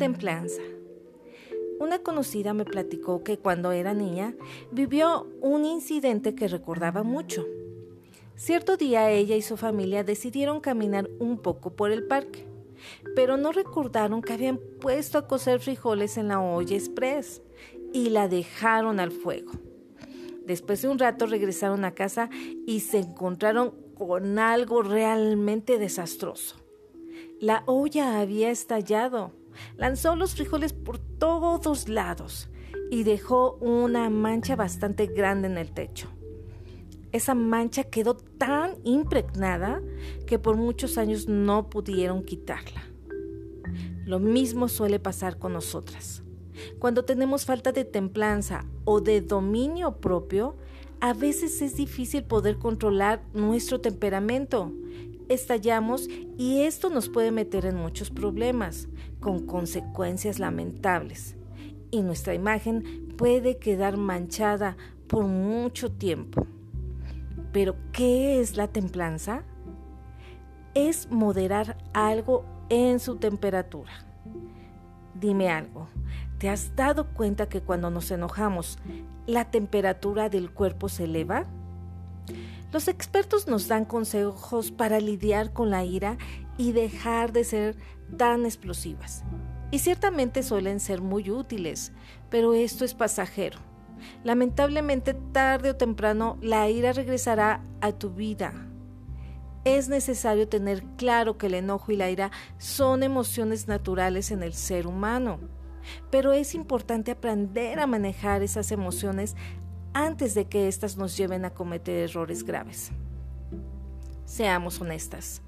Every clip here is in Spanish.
Templanza. Una conocida me platicó que cuando era niña vivió un incidente que recordaba mucho. Cierto día ella y su familia decidieron caminar un poco por el parque, pero no recordaron que habían puesto a cocer frijoles en la olla express y la dejaron al fuego. Después de un rato regresaron a casa y se encontraron con algo realmente desastroso. La olla había estallado, lanzó los frijoles por todos lados y dejó una mancha bastante grande en el techo esa mancha quedó tan impregnada que por muchos años no pudieron quitarla. Lo mismo suele pasar con nosotras. Cuando tenemos falta de templanza o de dominio propio, a veces es difícil poder controlar nuestro temperamento. Estallamos y esto nos puede meter en muchos problemas, con consecuencias lamentables. Y nuestra imagen puede quedar manchada por mucho tiempo. Pero, ¿qué es la templanza? Es moderar algo en su temperatura. Dime algo, ¿te has dado cuenta que cuando nos enojamos, la temperatura del cuerpo se eleva? Los expertos nos dan consejos para lidiar con la ira y dejar de ser tan explosivas. Y ciertamente suelen ser muy útiles, pero esto es pasajero. Lamentablemente, tarde o temprano, la ira regresará a tu vida. Es necesario tener claro que el enojo y la ira son emociones naturales en el ser humano, pero es importante aprender a manejar esas emociones antes de que éstas nos lleven a cometer errores graves. Seamos honestas.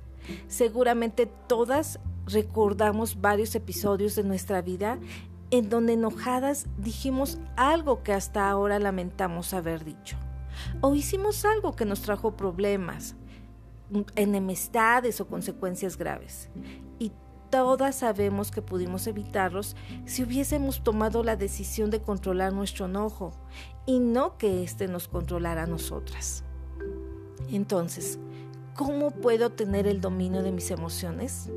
Seguramente todas recordamos varios episodios de nuestra vida en donde enojadas dijimos algo que hasta ahora lamentamos haber dicho. O hicimos algo que nos trajo problemas, enemistades o consecuencias graves. Y todas sabemos que pudimos evitarlos si hubiésemos tomado la decisión de controlar nuestro enojo y no que éste nos controlara a nosotras. Entonces, ¿cómo puedo tener el dominio de mis emociones?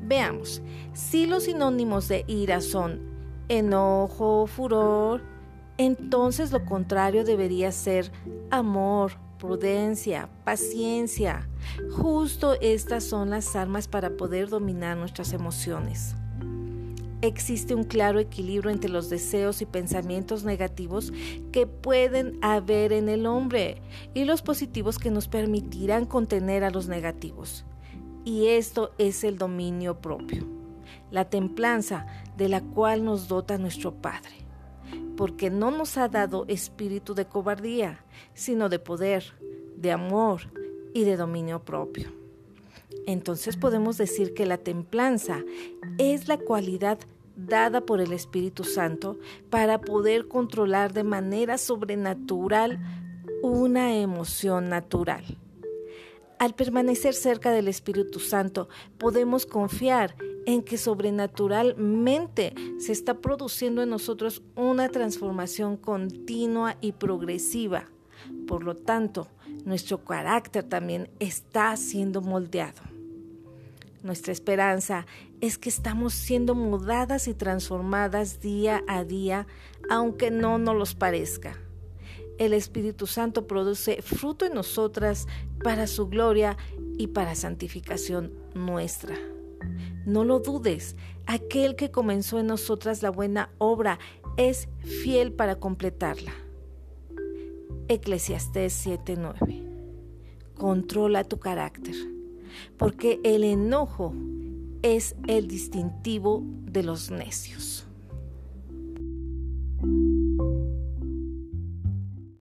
Veamos, si los sinónimos de ira son enojo, furor, entonces lo contrario debería ser amor, prudencia, paciencia. Justo estas son las armas para poder dominar nuestras emociones. Existe un claro equilibrio entre los deseos y pensamientos negativos que pueden haber en el hombre y los positivos que nos permitirán contener a los negativos y esto es el dominio propio, la templanza de la cual nos dota nuestro Padre, porque no nos ha dado espíritu de cobardía, sino de poder, de amor y de dominio propio. Entonces podemos decir que la templanza es la cualidad dada por el Espíritu Santo para poder controlar de manera sobrenatural una emoción natural. Al permanecer cerca del Espíritu Santo, podemos confiar en que sobrenaturalmente se está produciendo en nosotros una transformación continua y progresiva. Por lo tanto, nuestro carácter también está siendo moldeado. Nuestra esperanza es que estamos siendo mudadas y transformadas día a día, aunque no nos parezca el Espíritu Santo produce fruto en nosotras para su gloria y para santificación nuestra. No lo dudes, aquel que comenzó en nosotras la buena obra es fiel para completarla. Eclesiastés 7:9. Controla tu carácter, porque el enojo es el distintivo de los necios.